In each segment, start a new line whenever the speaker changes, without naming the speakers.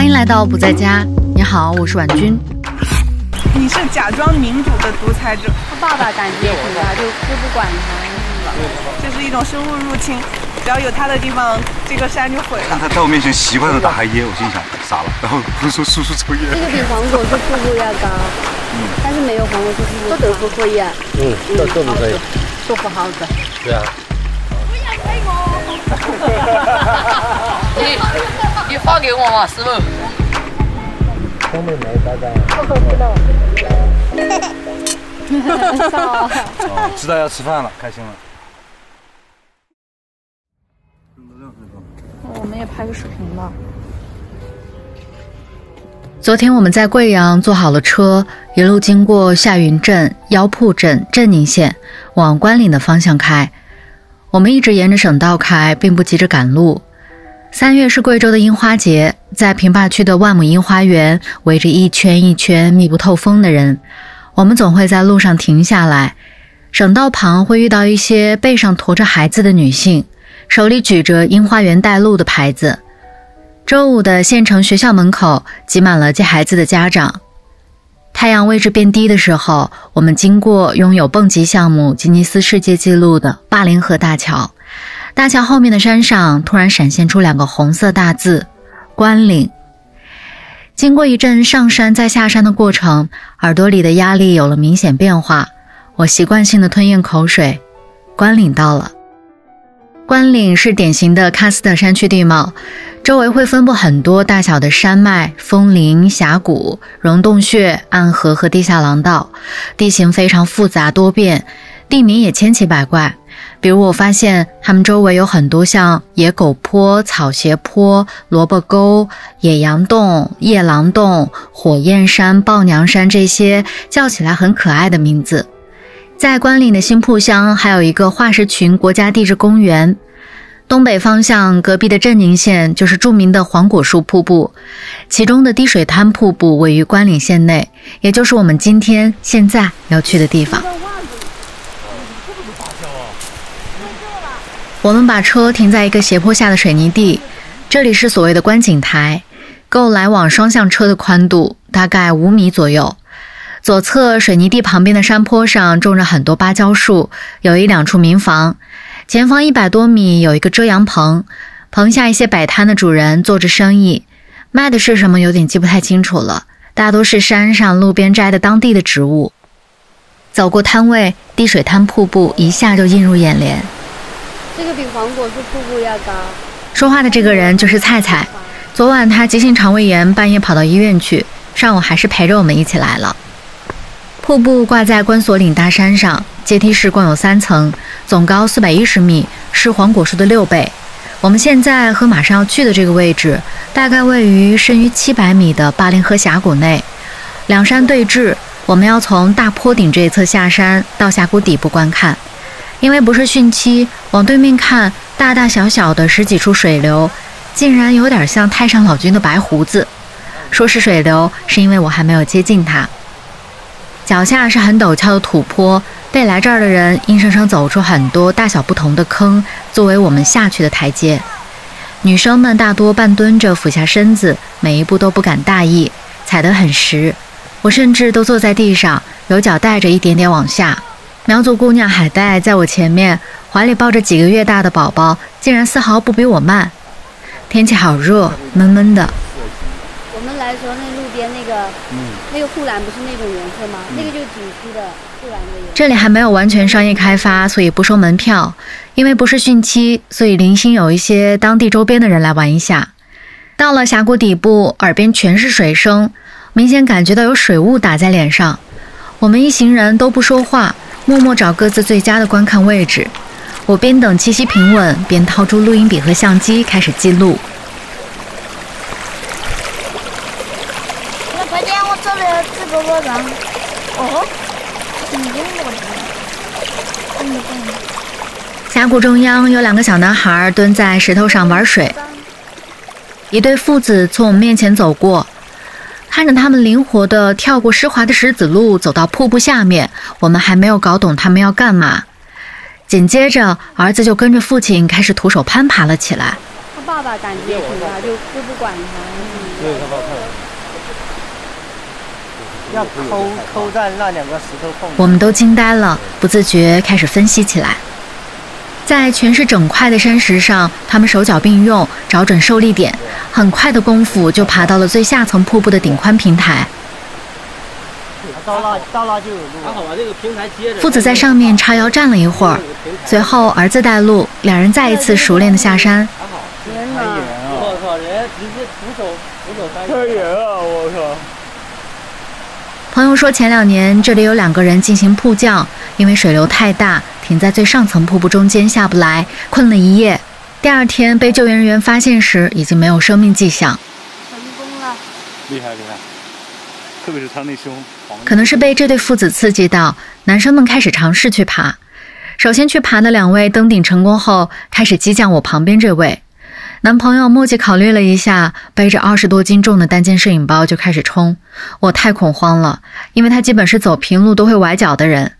欢迎来到不在家。你好，我是婉君。
你是假装民主的独裁者。
他爸爸感觉也挺大，就就不管他。
这是一种生物入侵，只要有他的地方，这个山就毁了。
他在我面前习惯的打黑烟，我心想傻了。然后我说叔叔抽烟。
这个比黄果树瀑布要高，嗯，但是没有黄果树瀑布。
都不可以啊。嗯，都都不可以。
都不好的。
对啊。
不要推我。你你发给我嘛，师傅。
东北没拜拜。
哦，知道要吃饭了，开心了。
我们也拍个视频吧。昨天我们在贵阳坐好了车，一路经过夏云镇、腰铺镇、镇宁县，往关岭的方向开。我们一直沿着省道开，并不急着赶路。三月是贵州的樱花节，在平坝区的万亩樱花园，围着一圈一圈密不透风的人。我们总会在路上停下来，省道旁会遇到一些背上驮着孩子的女性，手里举着“樱花园带路”的牌子。周五的县城学校门口挤满了接孩子的家长。太阳位置变低的时候，我们经过拥有蹦极项目吉尼斯世界纪录的灞陵河大桥。大桥后面的山上突然闪现出两个红色大字“关岭”。经过一阵上山再下山的过程，耳朵里的压力有了明显变化。我习惯性的吞咽口水。关岭到了。关岭是典型的喀斯特山区地貌，周围会分布很多大小的山脉、峰林、峡谷、溶洞穴、暗河和地下廊道，地形非常复杂多变，地名也千奇百怪。比如，我发现它们周围有很多像野狗坡、草鞋坡、萝卜沟、野羊洞、夜狼洞、火焰山、豹娘山这些叫起来很可爱的名字。在关岭的新铺乡，还有一个化石群国家地质公园。东北方向隔壁的镇宁县就是著名的黄果树瀑布，其中的滴水滩瀑布位于关岭县内，也就是我们今天现在要去的地方。我们把车停在一个斜坡下的水泥地，这里是所谓的观景台，够来往双向车的宽度，大概五米左右。左侧水泥地旁边的山坡上种着很多芭蕉树，有一两处民房。前方一百多米有一个遮阳棚，棚下一些摆摊的主人做着生意，卖的是什么有点记不太清楚了，大多是山上路边摘的当地的植物。走过摊位，滴水滩瀑布一下就映入眼帘。
这个比黄果树瀑布要高。
说话的这个人就是菜菜。昨晚他急性肠胃炎，半夜跑到医院去，上午还是陪着我们一起来了。瀑布挂在关索岭大山上，阶梯式共有三层，总高四百一十米，是黄果树的六倍。我们现在和马上要去的这个位置，大概位于深于七百米的灞陵河峡谷内，两山对峙，我们要从大坡顶这一侧下山到峡谷底部观看。因为不是汛期，往对面看，大大小小的十几处水流，竟然有点像太上老君的白胡子。说是水流，是因为我还没有接近它。脚下是很陡峭的土坡，被来这儿的人硬生生走出很多大小不同的坑，作为我们下去的台阶。女生们大多半蹲着，俯下身子，每一步都不敢大意，踩得很实。我甚至都坐在地上，有脚带着一点点往下。苗族姑娘海带在我前面，怀里抱着几个月大的宝宝，竟然丝毫不比我慢。天气好热，闷闷的。
我们来的时候，那路边那个，嗯，那个护栏不是那种颜色吗？那个就是景区的护栏的颜色。
这里还没有完全商业开发，所以不收门票。因为不是汛期，所以零星有一些当地周边的人来玩一下。到了峡谷底部，耳边全是水声，明显感觉到有水雾打在脸上。我们一行人都不说话。默默找各自最佳的观看位置，我边等气息平稳，边掏出录音笔和相机开始记录。
那快点，我找了直播宝藏。哦，
峡谷中央有两个小男孩蹲在石头上玩水，一对父子从我们面前走过。看着他们灵活地跳过湿滑的石子路，走到瀑布下面，我们还没有搞懂他们要干嘛。紧接着，儿子就跟着父亲开始徒手攀爬了起来。
他爸爸感觉挺大，就就不管他。
对，很好看。要抠抠在那两个石头缝。
我们都惊呆了，不自觉开始分析起来。在全是整块的山石上，他们手脚并用，找准受力点，很快的功夫就爬到了最下层瀑布的顶宽平台。
到那到那就有路。还好吧，这个平台接着。
父子在上面叉腰站了一会儿，随后儿子带路，两人再一次熟练的下山。
天哪！我靠，人家直接徒手徒手翻。太远了，我靠！
朋友说，前两年这里有两个人进行瀑降，因为水流太大，停在最上层瀑布中间下不来，困了一夜。第二天被救援人员发现时，已经没有生命迹象。
成功了！
厉害厉害，特别是他那胸。
可能是被这对父子刺激到，男生们开始尝试去爬。首先去爬的两位登顶成功后，开始激将我旁边这位。男朋友默契考虑了一下，背着二十多斤重的单肩摄影包就开始冲。我太恐慌了，因为他基本是走平路都会崴脚的人。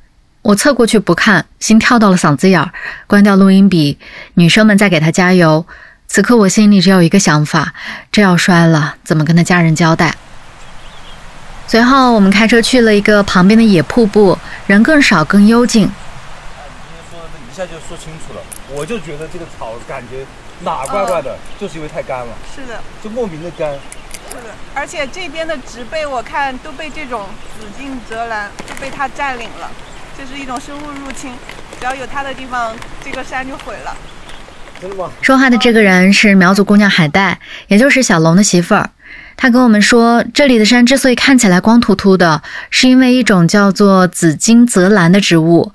我侧过去不看，心跳到了嗓子眼儿，关掉录音笔。女生们在给他加油。此刻我心里只有一个想法：这要摔了，怎么跟他家人交代？随后我们开车去了一个旁边的野瀑布，人更少，更幽静。
哎，你今天说的这一下就说清楚了，我就觉得这个草感觉。哪怪怪的，就是因为太干了。
是的，
就莫名的干。
是的，而且这边的植被我看都被这种紫荆泽兰都被它占领了，这是一种生物入侵，只要有它的地方，这个山就毁了。
真的吗？
说话的这个人是苗族姑娘海带，也就是小龙的媳妇儿。她跟我们说，这里的山之所以看起来光秃秃的，是因为一种叫做紫金泽兰的植物。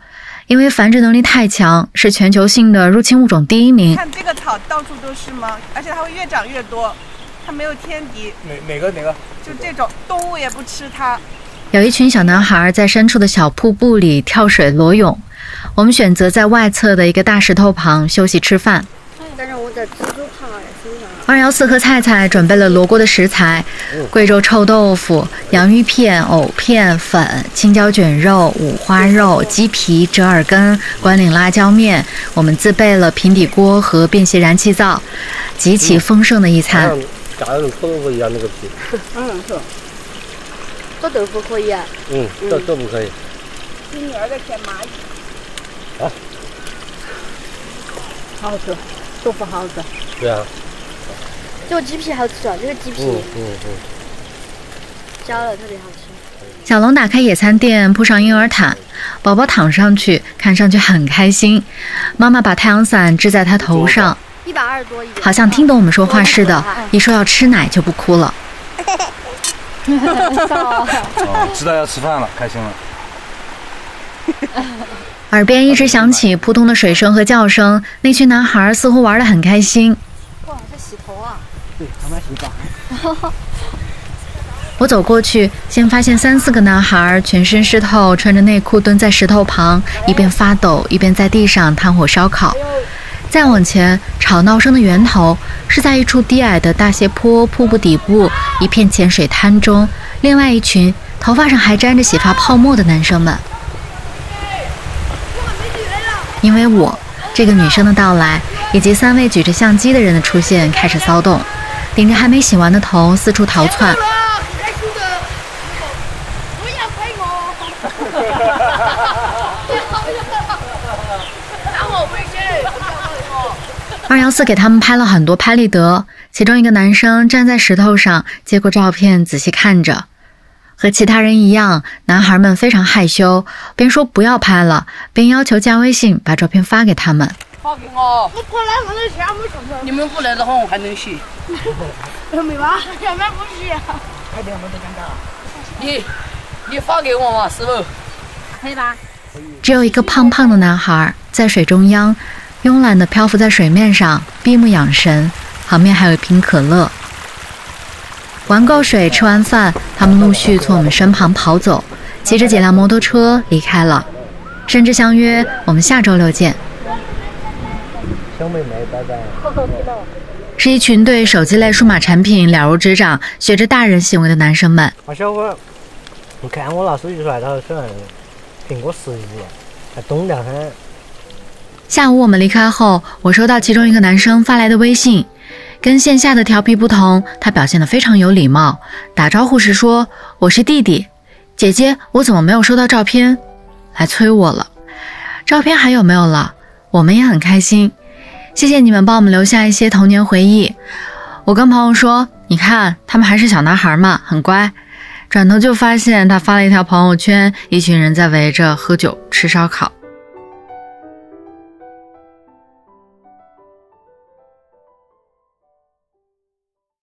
因为繁殖能力太强，是全球性的入侵物种第一名。
看这个草到处都是吗？而且它会越长越多，它没有天敌。
哪哪个哪个？
就这种动物也不吃它。
有一群小男孩在深处的小瀑布里跳水裸泳，我们选择在外侧的一个大石头旁休息吃饭。
但是我在蜘蛛怕哎。
二幺四和菜菜准备了罗锅的食材：贵州臭豆腐、洋芋片、藕片、粉、青椒卷肉、五花肉、鸡皮、折耳根、关岭辣椒面。我们自备了平底锅和便携燃气灶，极其丰盛的一餐。
炸的跟臭豆腐一样那个皮。
嗯，是。做豆腐可以啊。
嗯，做豆腐可以。
你女儿在舔蚂蚁。
啊。
好好吃，豆腐好好吃。
对啊。
这个鸡皮好吃啊！这个鸡皮，
嗯嗯嗯，
焦了特别好吃。
小龙打开野餐垫，铺上婴儿毯，宝宝躺上去，看上去很开心。妈妈把太阳伞支在他头上，
一百二十多一
好像听懂我们说话似的。一说要吃奶就不哭了。
哦，知道要吃饭了，开心了。
耳边一直响起扑通的水声和叫声，那群男孩似乎玩得很开心。
他们洗澡。
我走过去，先发现三四个男孩全身湿透，穿着内裤蹲在石头旁，一边发抖一边在地上炭火烧烤。再往前，吵闹声的源头是在一处低矮的大斜坡瀑布底部一片浅水滩中，另外一群头发上还沾着洗发泡沫的男生们。因为我这个女生的到来，以及三位举着相机的人的出现，开始骚动。顶着还没洗完的头四处逃窜。二幺四给他们拍了很多拍立得，其中一个男生站在石头上接过照片，仔细看着。和其他人一样，男孩们非常害羞，边说不要拍了，边要求加微信把照片发给他们。
发给我。我过来我能写，没什么。你们不来的话，我还能洗。
没吧？前面不洗。
快点，我都尴尬。你，你发给我嘛，师傅。
可以吧？
只有一个胖胖的男孩在水中央，慵懒地漂浮在水面上，闭目养神。旁边还有一瓶可乐。玩够水，吃完饭，他们陆续从我们身旁跑走，骑着几辆摩托车离开了，甚至相约我们下周六见。
小妹妹，拜拜。
是一群对手机类数码产品了如指掌、学着大人行为的男生们。
啊，小伙，你看我拿手机出来，他虽然苹果十一，还懂得很。
下午我们离开后，我收到其中一个男生发来的微信，跟线下的调皮不同，他表现得非常有礼貌。打招呼时说：“我是弟弟，姐姐，我怎么没有收到照片？来催我了。照片还有没有了？我们也很开心，谢谢你们帮我们留下一些童年回忆。”我跟朋友说：“你看，他们还是小男孩嘛，很乖。”转头就发现他发了一条朋友圈，一群人在围着喝酒吃烧烤。